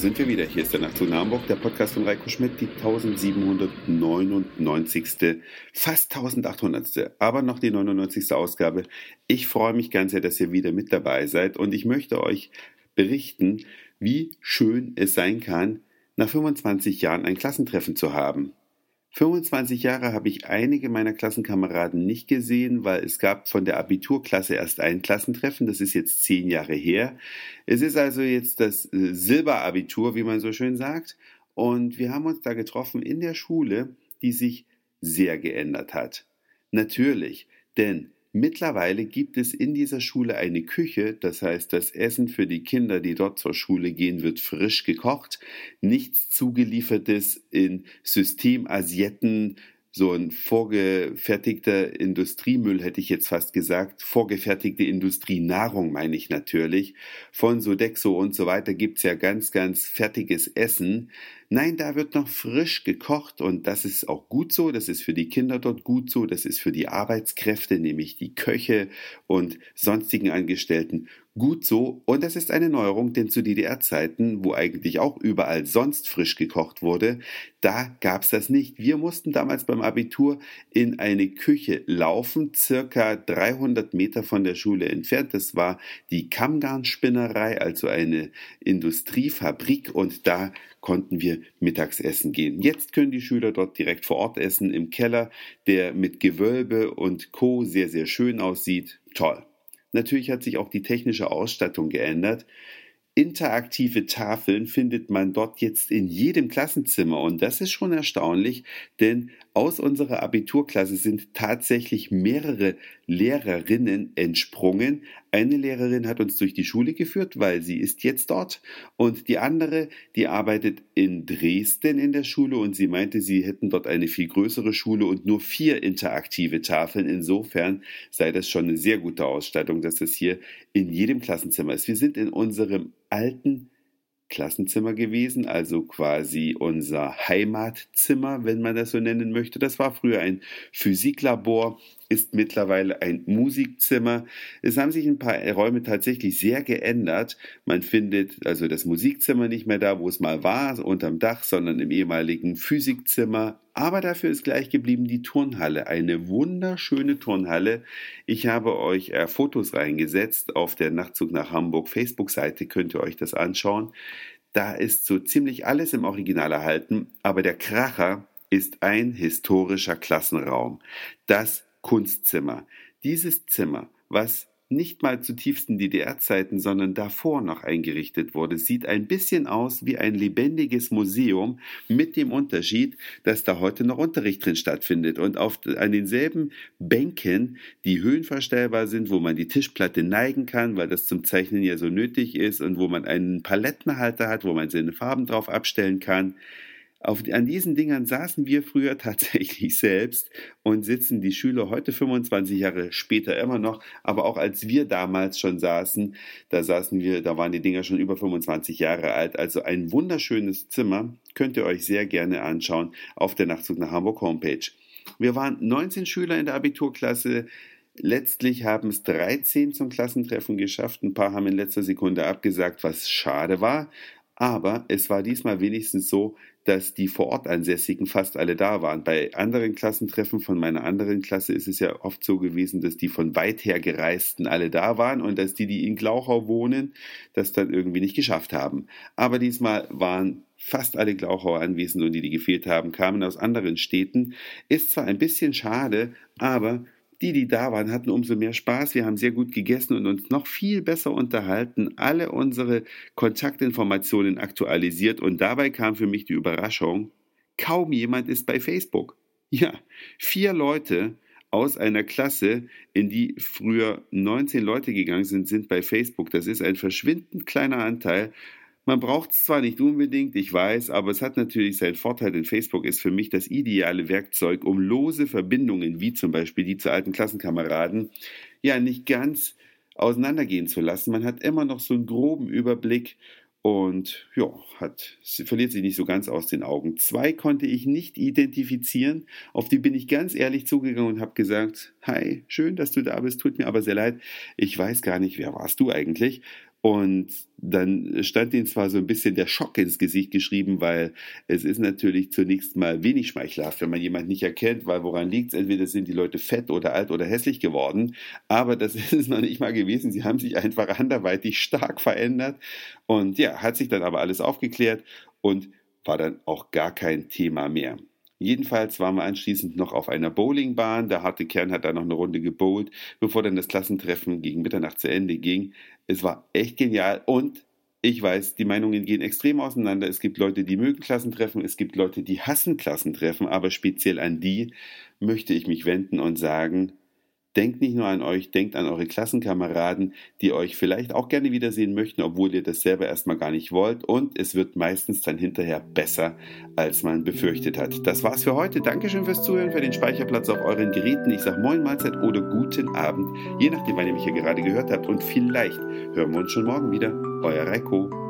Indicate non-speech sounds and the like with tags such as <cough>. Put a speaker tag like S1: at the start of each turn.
S1: sind wir wieder. Hier ist der Nachtzug nach Hamburg, der Podcast von Reiko Schmidt, die 1799. fast 1800. aber noch die 99. Ausgabe. Ich freue mich ganz sehr, dass ihr wieder mit dabei seid und ich möchte euch berichten, wie schön es sein kann, nach 25 Jahren ein Klassentreffen zu haben. 25 Jahre habe ich einige meiner Klassenkameraden nicht gesehen, weil es gab von der Abiturklasse erst ein Klassentreffen. Das ist jetzt zehn Jahre her. Es ist also jetzt das äh, Silberabitur, wie man so schön sagt. Und wir haben uns da getroffen in der Schule, die sich sehr geändert hat. Natürlich, denn Mittlerweile gibt es in dieser Schule eine Küche, das heißt, das Essen für die Kinder, die dort zur Schule gehen, wird frisch gekocht, nichts zugeliefertes in Systemasietten, so ein vorgefertigter Industriemüll, hätte ich jetzt fast gesagt, vorgefertigte Industrienahrung meine ich natürlich. Von Sodexo und so weiter gibt's ja ganz, ganz fertiges Essen. Nein, da wird noch frisch gekocht und das ist auch gut so, das ist für die Kinder dort gut so, das ist für die Arbeitskräfte, nämlich die Köche und sonstigen Angestellten gut so und das ist eine Neuerung, denn zu DDR-Zeiten, wo eigentlich auch überall sonst frisch gekocht wurde, da gab's das nicht. Wir mussten damals beim Abitur in eine Küche laufen, circa 300 Meter von der Schule entfernt. Das war die Kammgarnspinnerei, also eine Industriefabrik und da konnten wir mittags essen gehen. Jetzt können die Schüler dort direkt vor Ort essen im Keller, der mit Gewölbe und Co. sehr, sehr schön aussieht. Toll. Natürlich hat sich auch die technische Ausstattung geändert. Interaktive Tafeln findet man dort jetzt in jedem Klassenzimmer und das ist schon erstaunlich, denn aus unserer Abiturklasse sind tatsächlich mehrere Lehrerinnen entsprungen. Eine Lehrerin hat uns durch die Schule geführt, weil sie ist jetzt dort und die andere, die arbeitet in Dresden in der Schule und sie meinte, sie hätten dort eine viel größere Schule und nur vier interaktive Tafeln. Insofern sei das schon eine sehr gute Ausstattung, dass das hier in jedem Klassenzimmer ist. Wir sind in unserem alten Klassenzimmer gewesen, also quasi unser Heimatzimmer, wenn man das so nennen möchte. Das war früher ein Physiklabor, ist mittlerweile ein Musikzimmer. Es haben sich ein paar Räume tatsächlich sehr geändert. Man findet also das Musikzimmer nicht mehr da, wo es mal war, unterm Dach, sondern im ehemaligen Physikzimmer. Aber dafür ist gleich geblieben die Turnhalle, eine wunderschöne Turnhalle. Ich habe euch äh, Fotos reingesetzt auf der Nachtzug nach Hamburg Facebook-Seite, könnt ihr euch das anschauen. Da ist so ziemlich alles im Original erhalten, aber der Kracher ist ein historischer Klassenraum. Das Kunstzimmer. Dieses Zimmer, was nicht mal zu tiefsten DDR-Zeiten, sondern davor noch eingerichtet wurde, sieht ein bisschen aus wie ein lebendiges Museum mit dem Unterschied, dass da heute noch Unterricht drin stattfindet und auf, an denselben Bänken, die höhenverstellbar sind, wo man die Tischplatte neigen kann, weil das zum Zeichnen ja so nötig ist und wo man einen Palettenhalter hat, wo man seine Farben drauf abstellen kann, auf, an diesen Dingern saßen wir früher <laughs> tatsächlich selbst und sitzen die Schüler heute 25 Jahre später immer noch. Aber auch als wir damals schon saßen, da saßen wir, da waren die Dinger schon über 25 Jahre alt. Also ein wunderschönes Zimmer. Könnt ihr euch sehr gerne anschauen auf der Nachtzug nach Hamburg Homepage. Wir waren 19 Schüler in der Abiturklasse. Letztlich haben es 13 zum Klassentreffen geschafft. Ein paar haben in letzter Sekunde abgesagt, was schade war. Aber es war diesmal wenigstens so, dass die vor Ort Ansässigen fast alle da waren. Bei anderen Klassentreffen von meiner anderen Klasse ist es ja oft so gewesen, dass die von weit her gereisten alle da waren und dass die, die in Glauchau wohnen, das dann irgendwie nicht geschafft haben. Aber diesmal waren fast alle Glauchauer anwesend und die, die gefehlt haben, kamen aus anderen Städten. Ist zwar ein bisschen schade, aber die, die da waren, hatten umso mehr Spaß. Wir haben sehr gut gegessen und uns noch viel besser unterhalten, alle unsere Kontaktinformationen aktualisiert und dabei kam für mich die Überraschung, kaum jemand ist bei Facebook. <laughs> Ja, vier Leute aus einer Klasse, in die früher 19 Leute gegangen sind, sind bei Facebook. Das ist ein verschwindend kleiner Anteil man braucht es zwar nicht unbedingt, ich weiß, aber es hat natürlich seinen Vorteil, denn Facebook ist für mich das ideale Werkzeug, um lose Verbindungen, wie zum Beispiel die zu alten Klassenkameraden, ja nicht ganz auseinandergehen zu lassen. Man hat immer noch so einen groben Überblick und ja, hat, verliert sich nicht so ganz aus den Augen. Zwei konnte ich nicht identifizieren, auf die bin ich ganz ehrlich zugegangen und habe gesagt, hi, schön, dass du da bist, tut mir aber sehr leid, ich weiß gar nicht, wer warst du eigentlich? Und dann stand ihnen zwar so ein bisschen der Schock ins Gesicht geschrieben, weil es ist natürlich zunächst mal wenig schmeichelhaft, wenn man jemanden nicht erkennt, weil woran liegt es? Entweder sind die Leute fett oder alt oder hässlich geworden, aber das <laughs> ist es noch nicht mal gewesen. Sie haben sich einfach anderweitig stark verändert und ja, hat sich dann aber alles aufgeklärt und war dann auch gar kein Thema mehr. Jedenfalls waren wir anschließend noch auf einer Bowlingbahn. Der harte Kern hat da noch eine Runde gebowlt, bevor dann das Klassentreffen gegen Mitternacht zu Ende ging. Es war echt genial und ich weiß, die Meinungen gehen extrem auseinander. Es gibt Leute, die mögen Klassentreffen, es gibt Leute, die hassen Klassentreffen, aber speziell an die möchte ich mich wenden und sagen, Denkt nicht nur an euch, denkt an eure Klassenkameraden, die euch vielleicht auch gerne wiedersehen möchten, obwohl ihr das selber erstmal gar nicht wollt. Und es wird meistens dann hinterher besser, als man befürchtet hat. Das war's für heute. Dankeschön fürs Zuhören, für den Speicherplatz auf euren Geräten. Ich sage Moin Mahlzeit oder guten Abend, je nachdem, wann ihr mich hier gerade gehört habt. Und vielleicht hören wir uns schon morgen wieder. Euer Reiko.